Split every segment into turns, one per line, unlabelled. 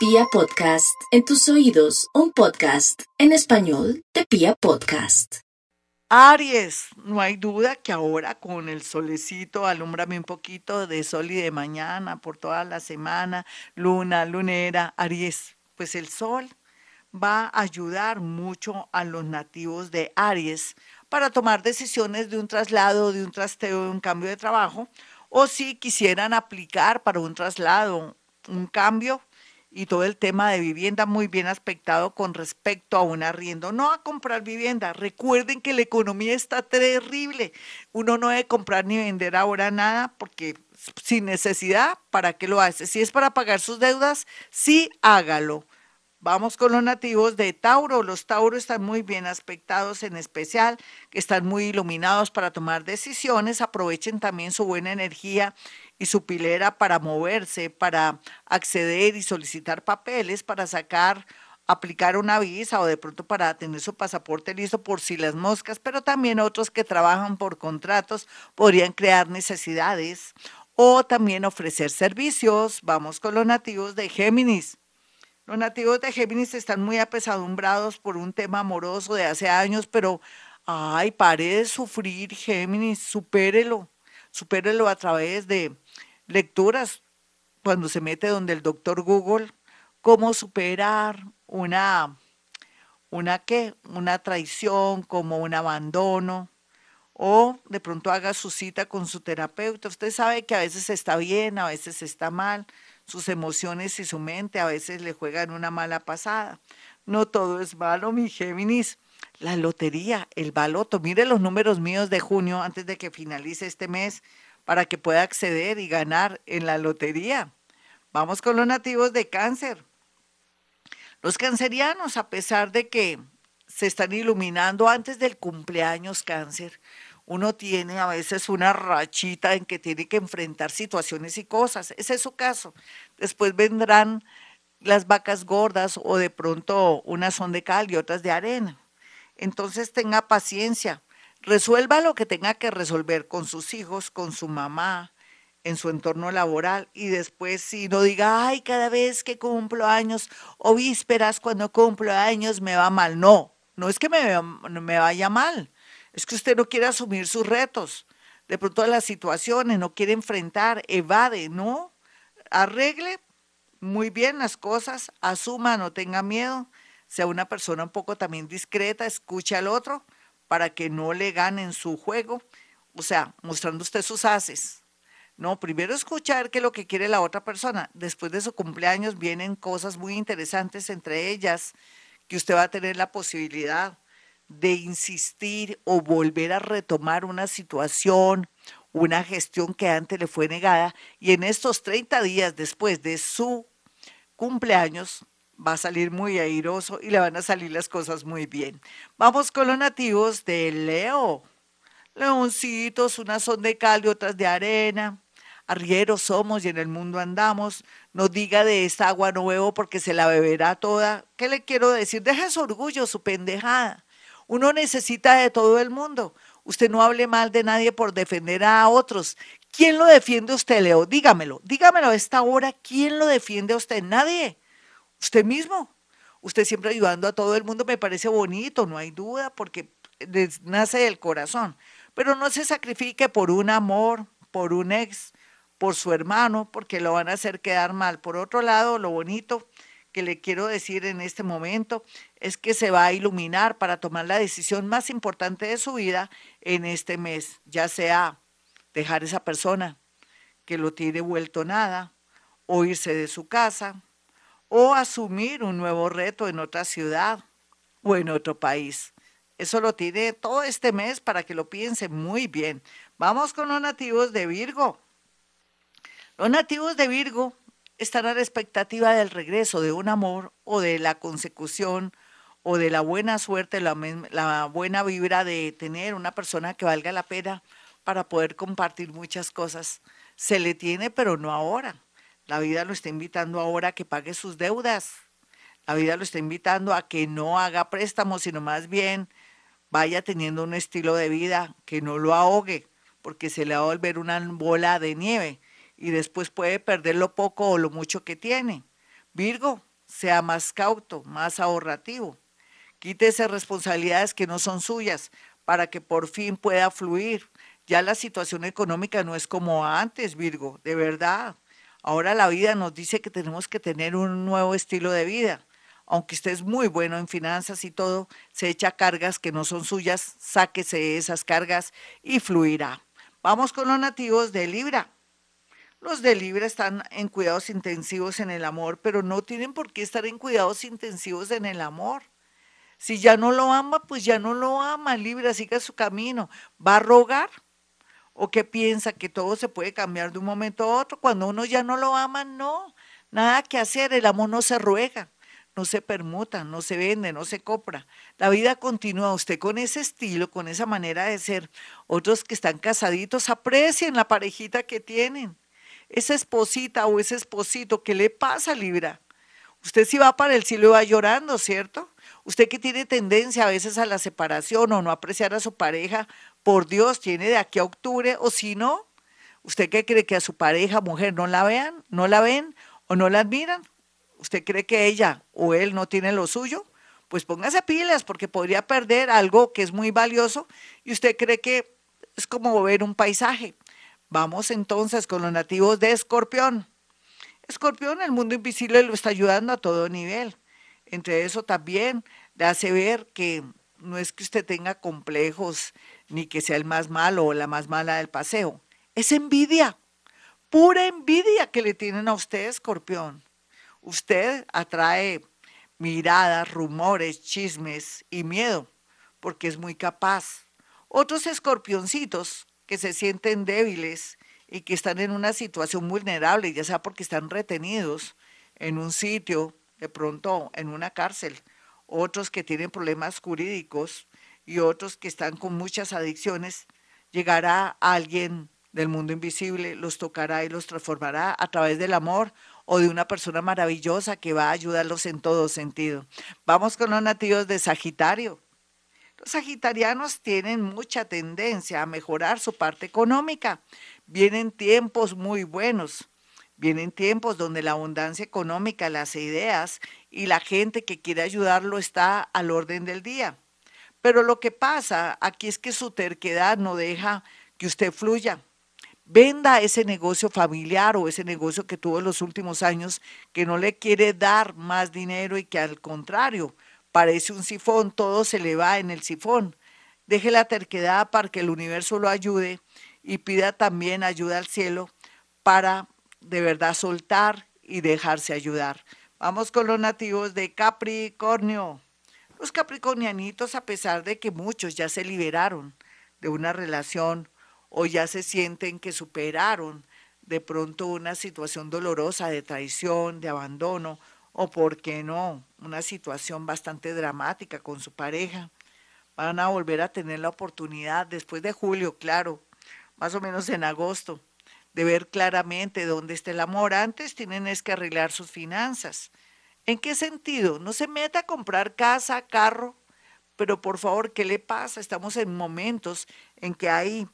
Pia Podcast, en tus oídos, un podcast en español de Pia Podcast.
Aries, no hay duda que ahora con el solecito, alúmbrame un poquito de sol y de mañana por toda la semana, luna, lunera, Aries, pues el sol va a ayudar mucho a los nativos de Aries para tomar decisiones de un traslado, de un trasteo, de un cambio de trabajo, o si quisieran aplicar para un traslado, un cambio y todo el tema de vivienda muy bien aspectado con respecto a un arriendo, no a comprar vivienda. Recuerden que la economía está terrible. Uno no debe comprar ni vender ahora nada porque sin necesidad, ¿para qué lo hace? Si es para pagar sus deudas, sí hágalo. Vamos con los nativos de Tauro. Los Tauros están muy bien aspectados en especial, están muy iluminados para tomar decisiones. Aprovechen también su buena energía y su pilera para moverse, para acceder y solicitar papeles, para sacar, aplicar una visa o de pronto para tener su pasaporte listo por si las moscas, pero también otros que trabajan por contratos podrían crear necesidades o también ofrecer servicios. Vamos con los nativos de Géminis. Los nativos de Géminis están muy apesadumbrados por un tema amoroso de hace años, pero, ay, pare de sufrir, Géminis, supérelo, supérelo a través de lecturas, cuando se mete donde el doctor Google, cómo superar una, una qué, una traición, como un abandono, o de pronto haga su cita con su terapeuta. Usted sabe que a veces está bien, a veces está mal sus emociones y su mente a veces le juegan una mala pasada. No todo es malo, mi Géminis. La lotería, el baloto. Mire los números míos de junio antes de que finalice este mes para que pueda acceder y ganar en la lotería. Vamos con los nativos de cáncer. Los cancerianos, a pesar de que se están iluminando antes del cumpleaños cáncer, uno tiene a veces una rachita en que tiene que enfrentar situaciones y cosas. Ese es su caso. Después vendrán las vacas gordas o de pronto unas son de cal y otras de arena. Entonces tenga paciencia, resuelva lo que tenga que resolver con sus hijos, con su mamá, en su entorno laboral y después si no diga, ay, cada vez que cumplo años o vísperas cuando cumplo años me va mal. No, no es que me, me vaya mal, es que usted no quiere asumir sus retos, de pronto las situaciones, no quiere enfrentar, evade, ¿no? Arregle muy bien las cosas, asuma, no tenga miedo, sea una persona un poco también discreta, escuche al otro para que no le ganen su juego, o sea, mostrando usted sus haces. No, primero escuchar qué es lo que quiere la otra persona. Después de su cumpleaños vienen cosas muy interesantes, entre ellas que usted va a tener la posibilidad de insistir o volver a retomar una situación, una gestión que antes le fue negada y en estos 30 días después de su cumpleaños va a salir muy airoso y le van a salir las cosas muy bien. Vamos con los nativos de Leo. Leoncitos, unas son de cal y otras de arena. Arrieros somos y en el mundo andamos. No diga de esta agua nuevo porque se la beberá toda. ¿Qué le quiero decir? Deja su orgullo, su pendejada. Uno necesita de todo el mundo. Usted no hable mal de nadie por defender a otros. ¿Quién lo defiende usted, Leo? Dígamelo, dígamelo a esta hora. ¿Quién lo defiende a usted? Nadie. Usted mismo. Usted siempre ayudando a todo el mundo me parece bonito, no hay duda, porque nace del corazón. Pero no se sacrifique por un amor, por un ex, por su hermano, porque lo van a hacer quedar mal. Por otro lado, lo bonito que le quiero decir en este momento es que se va a iluminar para tomar la decisión más importante de su vida en este mes, ya sea dejar esa persona que lo tiene vuelto nada, o irse de su casa, o asumir un nuevo reto en otra ciudad o en otro país. Eso lo tiene todo este mes para que lo piense muy bien. Vamos con los nativos de Virgo. Los nativos de Virgo están a la expectativa del regreso de un amor o de la consecución o de la buena suerte, la, la, buena vibra de tener una persona que valga la pena para poder compartir muchas cosas. Se le tiene, pero no ahora. La vida lo está invitando ahora a que pague sus deudas. La vida lo está invitando a que no haga préstamos, sino más bien vaya teniendo un estilo de vida que no lo ahogue, porque se le va a volver una bola de nieve y después puede perder lo poco o lo mucho que tiene. Virgo, sea más cauto, más ahorrativo. Quítese responsabilidades que no son suyas para que por fin pueda fluir. Ya la situación económica no es como antes, Virgo, de verdad. Ahora la vida nos dice que tenemos que tener un nuevo estilo de vida. Aunque usted es muy bueno en finanzas y todo, se echa cargas que no son suyas, sáquese esas cargas y fluirá. Vamos con los nativos de Libra. Los de Libra están en cuidados intensivos en el amor, pero no tienen por qué estar en cuidados intensivos en el amor. Si ya no lo ama, pues ya no lo ama. Libra, siga su camino. ¿Va a rogar? ¿O qué piensa que todo se puede cambiar de un momento a otro? Cuando uno ya no lo ama, no. Nada que hacer. El amor no se ruega, no se permuta, no se vende, no se compra. La vida continúa. Usted con ese estilo, con esa manera de ser. Otros que están casaditos, aprecien la parejita que tienen esa esposita o ese esposito, ¿qué le pasa, Libra? Usted sí va para el cielo va llorando, ¿cierto? Usted que tiene tendencia a veces a la separación o no apreciar a su pareja, por Dios, tiene de aquí a octubre, o si no, ¿usted qué cree que a su pareja, mujer, no la vean, no la ven o no la admiran? ¿Usted cree que ella o él no tiene lo suyo? Pues póngase pilas porque podría perder algo que es muy valioso y usted cree que es como ver un paisaje. Vamos entonces con los nativos de Escorpión. Escorpión, el mundo invisible lo está ayudando a todo nivel. Entre eso también le hace ver que no es que usted tenga complejos ni que sea el más malo o la más mala del paseo. Es envidia, pura envidia que le tienen a usted, Escorpión. Usted atrae miradas, rumores, chismes y miedo, porque es muy capaz. Otros escorpioncitos que se sienten débiles y que están en una situación vulnerable, ya sea porque están retenidos en un sitio, de pronto en una cárcel, otros que tienen problemas jurídicos y otros que están con muchas adicciones, llegará alguien del mundo invisible, los tocará y los transformará a través del amor o de una persona maravillosa que va a ayudarlos en todo sentido. Vamos con los nativos de Sagitario. Los sagitarianos tienen mucha tendencia a mejorar su parte económica. Vienen tiempos muy buenos. Vienen tiempos donde la abundancia económica, las ideas y la gente que quiere ayudarlo está al orden del día. Pero lo que pasa aquí es que su terquedad no deja que usted fluya. Venda ese negocio familiar o ese negocio que tuvo en los últimos años que no le quiere dar más dinero y que al contrario parece un sifón, todo se le va en el sifón. Deje la terquedad para que el universo lo ayude y pida también ayuda al cielo para de verdad soltar y dejarse ayudar. Vamos con los nativos de Capricornio. Los capricornianitos, a pesar de que muchos ya se liberaron de una relación o ya se sienten que superaron de pronto una situación dolorosa de traición, de abandono o, por qué no, una situación bastante dramática con su pareja. Van a volver a tener la oportunidad después de julio, claro, más o menos en agosto, de ver claramente dónde está el amor. Antes tienen es que arreglar sus finanzas. ¿En qué sentido? No se meta a comprar casa, carro, pero por favor, ¿qué le pasa? Estamos en momentos en que hay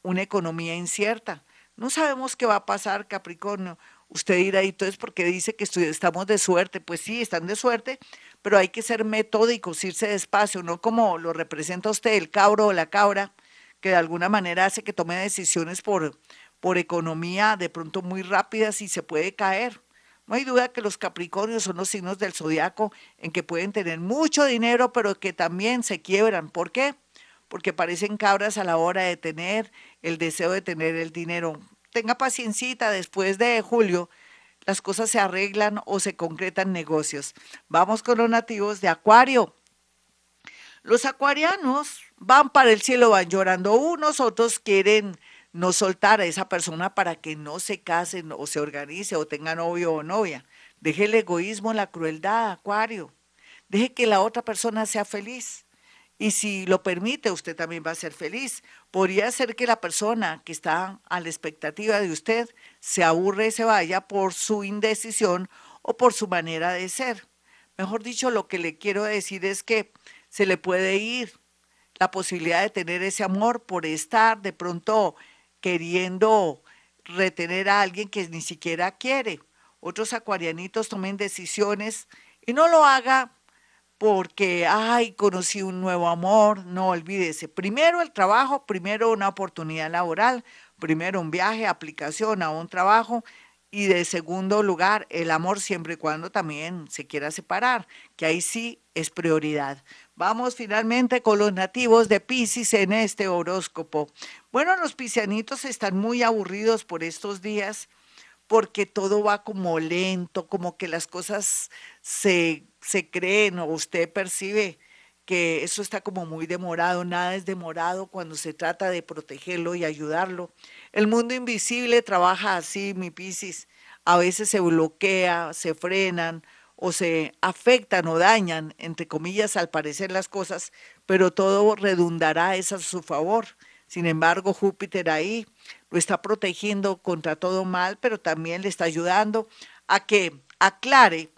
una economía incierta. No sabemos qué va a pasar, Capricornio. Usted dirá, ¿y entonces por qué dice que estamos de suerte? Pues sí, están de suerte, pero hay que ser metódicos, irse despacio, no como lo representa usted, el cabro o la cabra, que de alguna manera hace que tome decisiones por, por economía de pronto muy rápidas y se puede caer. No hay duda que los Capricornios son los signos del zodiaco en que pueden tener mucho dinero, pero que también se quiebran. ¿Por qué? Porque parecen cabras a la hora de tener el deseo de tener el dinero tenga paciencia, después de julio las cosas se arreglan o se concretan negocios. Vamos con los nativos de Acuario. Los acuarianos van para el cielo, van llorando unos, otros quieren no soltar a esa persona para que no se casen o se organice o tenga novio o novia. Deje el egoísmo, la crueldad, Acuario. Deje que la otra persona sea feliz. Y si lo permite, usted también va a ser feliz. Podría ser que la persona que está a la expectativa de usted se aburre y se vaya por su indecisión o por su manera de ser. Mejor dicho, lo que le quiero decir es que se le puede ir la posibilidad de tener ese amor por estar de pronto queriendo retener a alguien que ni siquiera quiere. Otros acuarianitos tomen decisiones Y no lo haga porque, ay, conocí un nuevo amor. No olvídese. Primero el trabajo, primero una oportunidad laboral, primero un viaje, aplicación a un trabajo. Y de segundo lugar, el amor siempre y cuando también se quiera separar, que ahí sí es prioridad. Vamos finalmente con los nativos de Pisces en este horóscopo. Bueno, los piscianitos están muy aburridos por estos días porque todo va como lento, como que las cosas se, se creen o usted percibe que eso está como muy demorado, nada es demorado cuando se trata de protegerlo y ayudarlo. El mundo invisible trabaja así, mi Piscis. A veces se bloquea, se frenan o se afectan o dañan, entre comillas, al parecer las cosas, pero todo redundará es a su favor. Sin embargo, Júpiter ahí lo está protegiendo contra todo mal, pero también le está ayudando a que aclare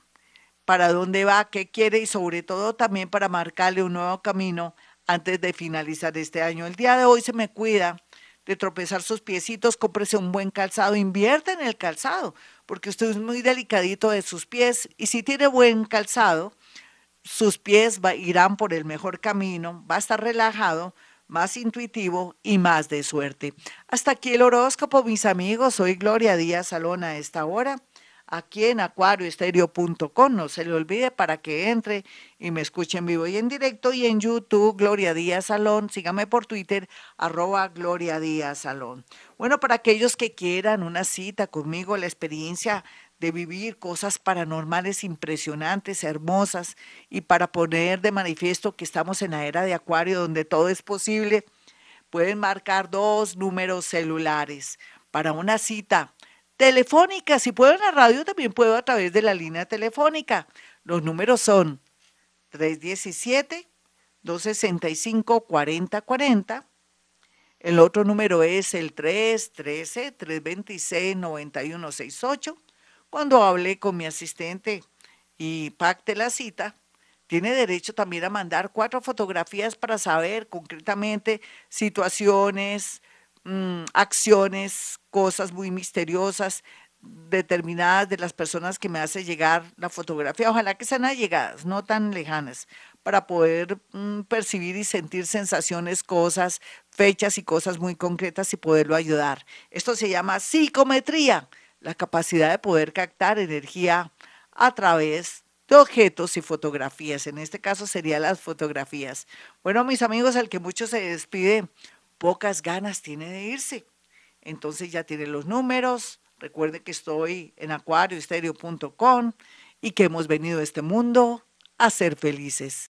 para dónde va, qué quiere y sobre todo también para marcarle un nuevo camino antes de finalizar este año. El día de hoy se me cuida de tropezar sus piecitos, cómprese un buen calzado, invierte en el calzado, porque usted es muy delicadito de sus pies y si tiene buen calzado, sus pies irán por el mejor camino, va a estar relajado, más intuitivo y más de suerte. Hasta aquí el horóscopo, mis amigos. Soy Gloria Díaz Salón a esta hora aquí en acuarioestereo.com. No se le olvide para que entre y me escuche en vivo y en directo. Y en YouTube, Gloria Díaz Salón. Sígame por Twitter, arroba Gloria Díaz Salón. Bueno, para aquellos que quieran una cita conmigo, la experiencia de vivir cosas paranormales impresionantes, hermosas, y para poner de manifiesto que estamos en la era de Acuario, donde todo es posible, pueden marcar dos números celulares para una cita telefónica. Si puedo en la radio, también puedo a través de la línea telefónica. Los números son 317-265-4040. El otro número es el 313-326-9168. Cuando hable con mi asistente y pacte la cita, tiene derecho también a mandar cuatro fotografías para saber concretamente situaciones, Mm, acciones, cosas muy misteriosas, determinadas de las personas que me hace llegar la fotografía, ojalá que sean allegadas, no tan lejanas, para poder mm, percibir y sentir sensaciones, cosas, fechas y cosas muy concretas y poderlo ayudar. Esto se llama psicometría, la capacidad de poder captar energía a través de objetos y fotografías. En este caso serían las fotografías. Bueno, mis amigos, al que mucho se despide pocas ganas tiene de irse. Entonces ya tiene los números. Recuerde que estoy en acuarioestereo.com y que hemos venido a este mundo a ser felices.